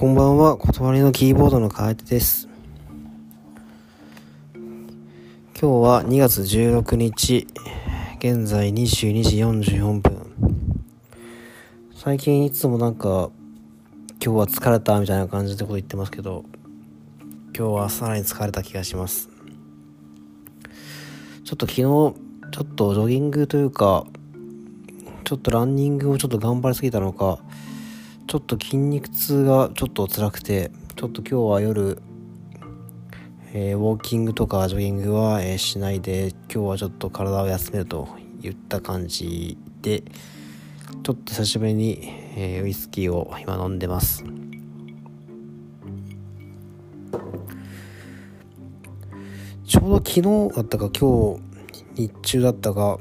こんばんは、断りのキーボードのカエテです。今日は2月16日、現在22時44分。最近いつもなんか、今日は疲れたみたいな感じでこと言ってますけど、今日はさらに疲れた気がします。ちょっと昨日、ちょっとジョギングというか、ちょっとランニングをちょっと頑張りすぎたのか、ちょっと筋肉痛がちょっと辛くて、ちょっと今日は夜、えー、ウォーキングとかジョギングは、えー、しないで、今日はちょっと体を休めるといった感じで、ちょっと久しぶりに、えー、ウイスキーを今飲んでます。ちょうど昨日だったか今日日中だったか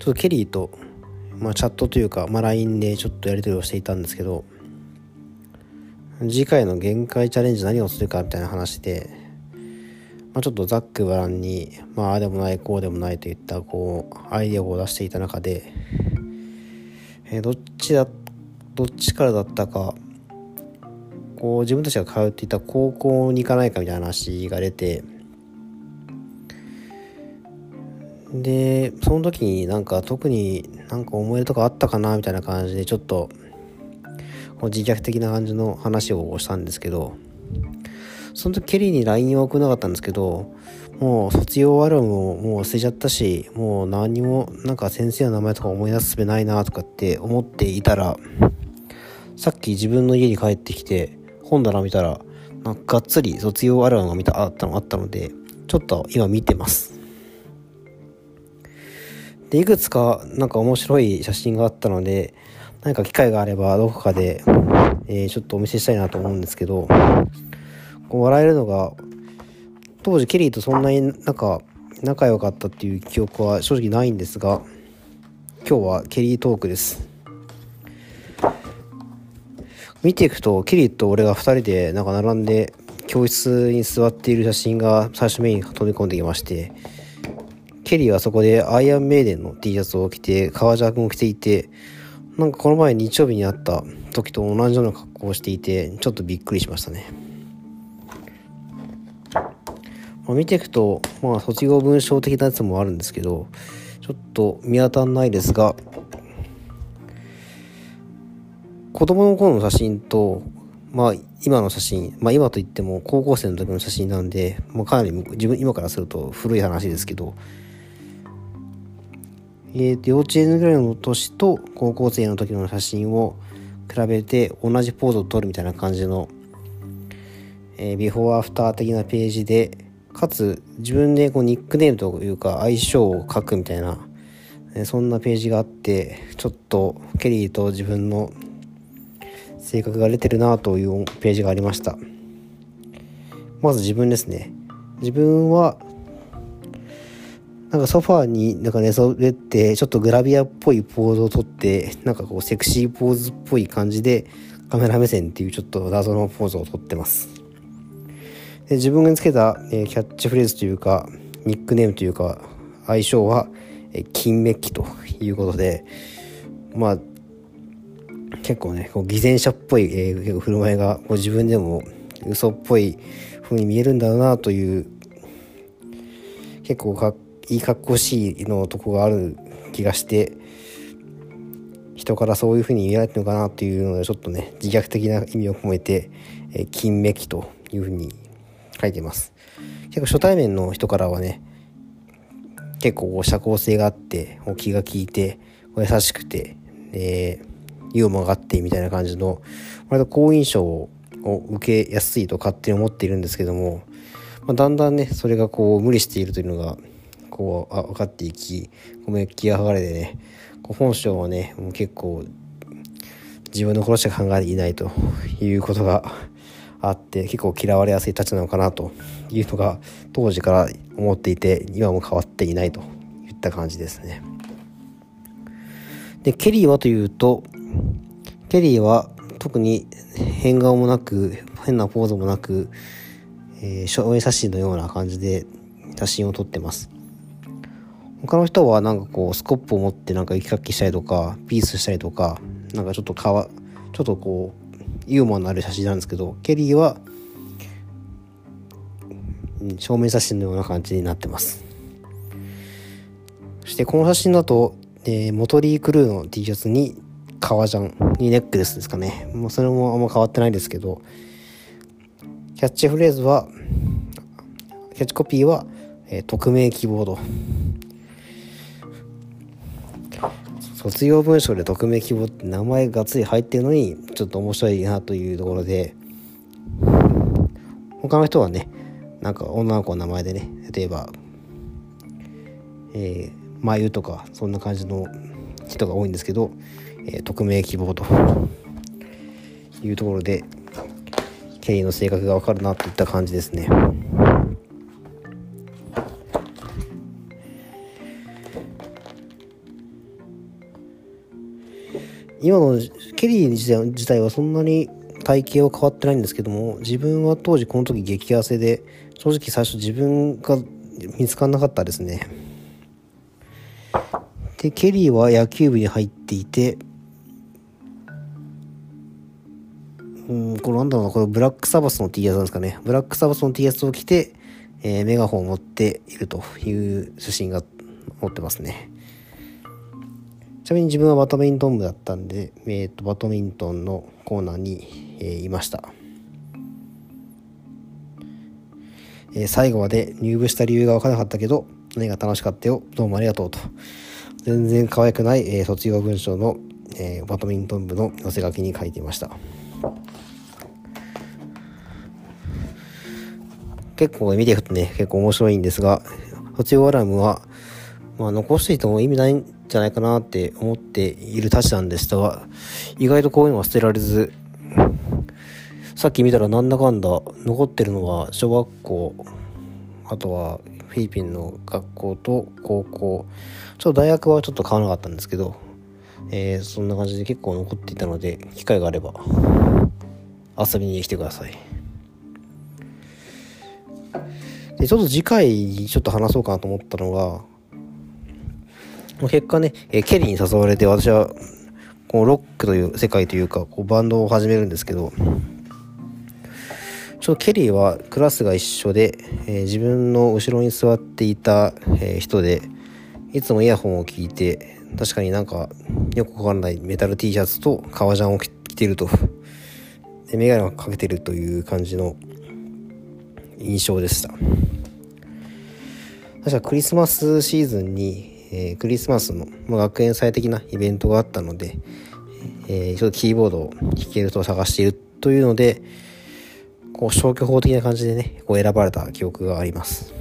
ちょっとケリーと、まあ、チャットというか、まあ、LINE でちょっとやり取りをしていたんですけど、次回の限界チャレンジ何をするかみたいな話で、まあ、ちょっとざっくばらんに、まあ、あでもない、こうでもないといった、こう、アイデアを出していた中で、えー、どっちだ、どっちからだったか、こう、自分たちが通っていた高校に行かないかみたいな話が出て、でその時になんか特になんか思い出とかあったかなみたいな感じでちょっとこう自虐的な感じの話をしたんですけどその時ケリーに LINE を送らなかったんですけどもう卒業アルバムももう捨てちゃったしもう何にもなんか先生の名前とか思い出すすべないなとかって思っていたらさっき自分の家に帰ってきて本棚見たらがっつり卒業アルバムが見たあったのあったのでちょっと今見てます。でいくつかなんか面白い写真があったので何か機会があればどこかで、えー、ちょっとお見せしたいなと思うんですけどこう笑えるのが当時ケリーとそんなになんか仲良かったっていう記憶は正直ないんですが今日はケリートークです。見ていくとケリーと俺が2人でなんか並んで教室に座っている写真が最初目に飛び込んできましてケリーはそこでアイアンメイデンの T シャツを着て、革ジャンを着ていて、なんかこの前日曜日に会った時と同じような格好をしていて、ちょっとびっくりしましたね。まあ、見ていくと、まあ卒業文章的なやつもあるんですけど、ちょっと見当たんないですが、子供の頃の写真と、まあ今の写真、まあ今といっても高校生の時の写真なんで、まあ、かなり自分今からすると古い話ですけど、えー、と幼稚園ぐらいの年と高校生の時の写真を比べて同じポーズを撮るみたいな感じの、えー、ビフォーアフター的なページでかつ自分でこうニックネームというか相性を書くみたいな、えー、そんなページがあってちょっとケリーと自分の性格が出てるなというページがありました。まず自分ですね。自分はなんかソファーになんか寝そべって、ちょっとグラビアっぽいポーズをとって、なんかこうセクシーポーズっぽい感じで、カメラ目線っていうちょっと謎のポーズをとってます。で自分がつけた、えー、キャッチフレーズというか、ニックネームというか、相性は、えー、金メッキということで、まあ、結構ね、こう偽善者っぽい、えー、振る舞いがこう自分でも嘘っぽい風に見えるんだろうなという、結構かっいい格好しいのとこがある気がして人からそういう風に見られてるのかなっていうのでちょっとね自虐的な意味を込めて「えー、金メキ」という風に書いてます。結構初対面の人からはね結構社交性があって気が利いて優しくて、えー、ユーモアがあってみたいな感じの割と好印象を受けやすいと勝手に思っているんですけども、まあ、だんだんねそれがこう無理しているというのがこうあ分かっていきこうメッキが剥がれてねこう本性はねもう結構自分のことしか考えていないということがあって結構嫌われやすいたちなのかなというのが当時から思っていて今も変わっていないといった感じですね。でケリーはというとケリーは特に変顔もなく変なポーズもなく、えー、証明写真のような感じで写真を撮ってます。他の人はなんかこうスコップを持ってなんか雪かきしたりとかピースしたりとかなんかちょっとかわちょっとこうユーモアのある写真なんですけどケリーは正面写真のような感じになってます。そしてこの写真だと、えー、モトリークルーの T シャツに革ジャンにネックレスですかね。もうそれもあんま変わってないですけどキャッチフレーズはキャッチコピーは、えー、匿名希望と卒業文章で匿名希望って名前がつい入ってるのにちょっと面白いなというところで他の人はねなんか女の子の名前でね例えばえー、眉とかそんな感じの人が多いんですけど、えー、匿名希望というところでケリーの性格がわかるなといった感じですね。今のケリー自体はそんなに体型は変わってないんですけども自分は当時この時激痩せで正直最初自分が見つからなかったですね。でケリーは野球部に入っていてうんこれなんだろうなこれブラックサバスの T シャツなんですかね。ブラックサバスの T シャツを着て、えー、メガホンを持っているという写真が載ってますね。ちなみに自分はバドミントン部だったんで、えーと、バドミントンのコーナーに、えー、いました、えー、最後まで入部した理由が分からなかったけど何が楽しかったよどうもありがとうと。全然可愛くない、えー、卒業文章の、えバドミントン部の寄せ書きに書いていました。結構見ていくとね結構面白いんですが卒業アラームはまあ残していても意味ないじゃないかなって思っているたちなんでしたが、意外とこういうのは捨てられず、さっき見たらなんだかんだ残ってるのは小学校、あとはフィリピンの学校と高校、ちょっと大学はちょっと買わなかったんですけど、えー、そんな感じで結構残っていたので、機会があれば遊びに来てください。で、ちょっと次回ちょっと話そうかなと思ったのが、結果ね、えケリーに誘われて私はこうロックという世界というかこうバンドを始めるんですけどちょっとケリーはクラスが一緒で、えー、自分の後ろに座っていた、えー、人でいつもイヤホンを聞いて確かになんかよくわからないメタル T シャツと革ジャンを着てると。でメガネをかけてるという感じの印象でした。確かクリスマスシーズンにえー、クリスマスの、まあ、学園祭的なイベントがあったので、えー、ちょっとキーボードを弾ける人を探しているというので、こう消去法的な感じでね、こう選ばれた記憶があります。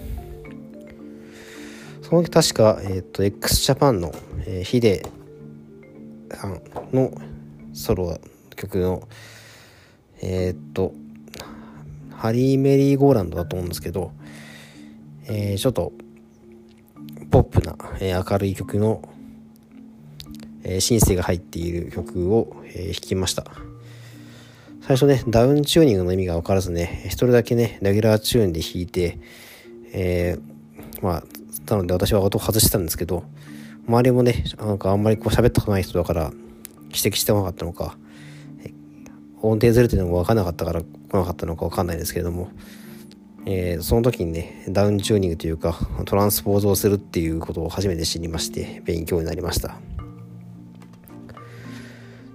その時確か、えっ、ー、と、x ジャパンの、えー、ヒデさんのソロ曲の、えっ、ー、と、ハリー・メリー・ゴーランドだと思うんですけど、えー、ちょっとポップな、え、明るい曲の、え、シンセが入っている曲を、え、弾きました。最初ねダウンチューニングの意味が分からずね一人だけねレギュラーチューンで弾いてえー、まあなので私は音を外してたんですけど周りもねなんかあんまりこう喋ったことない人だから指摘してこなかったのか音程ずれてるのも分からなかったから来なかったのか分かんないですけれどもえー、その時にねダウンチューニングというかトランスポーズをするっていうことを初めて知りまして勉強になりました。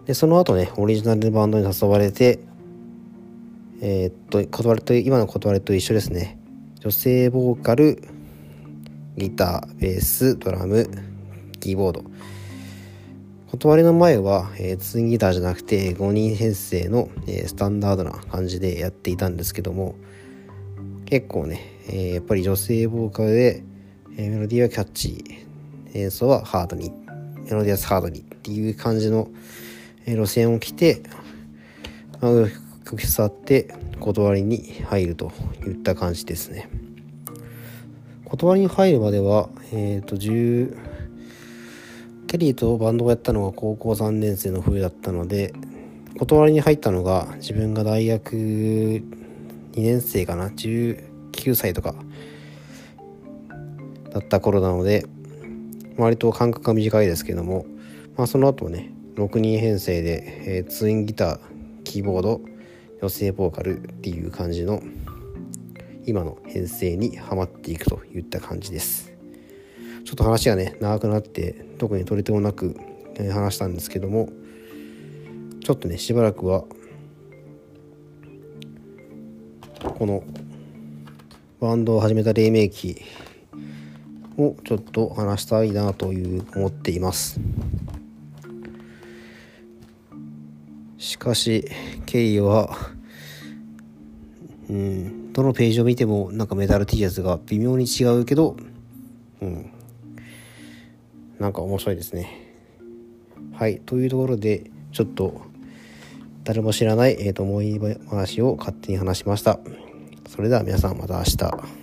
でその後ねオリジナルバンドに誘われてえー、っと断りと今の断りと一緒ですね。女性ボーカルギターベースドラムキーボード。断りの前は、えー、ツインギターじゃなくて5人編成の、えー、スタンダードな感じでやっていたんですけども結構ね、えー、やっぱり女性ボーカルで、えー、メロディーはキャッチー、演奏はハードに、メロディアスハードにっていう感じの、えー、路線を来て、まあ、曲触って断りに入るといった感じですね。断りに入るまでは、えっ、ー、と、10、ケリーとバンドをやったのが高校3年生の冬だったので、断りに入ったのが自分が大学2年生かな？19歳とかだった頃なので割と間隔が短いですけども、まあ、その後ね6人編成で、えー、ツインギターキーボード女性ボーカルっていう感じの今の編成にはまっていくといった感じです。ちょっと話がね長くなって特に取り留もなく話したんですけどもちょっとねしばらくはこのバンドを始めた黎明期をちょっと話したいなという思っています。しかしケイはうんどのページを見てもなんかメダル T シャツが微妙に違うけどうんなんか面白いですね。はいというところでちょっと誰も知らない、えー、と思い話を勝手に話しました。それでは皆さんまた明日。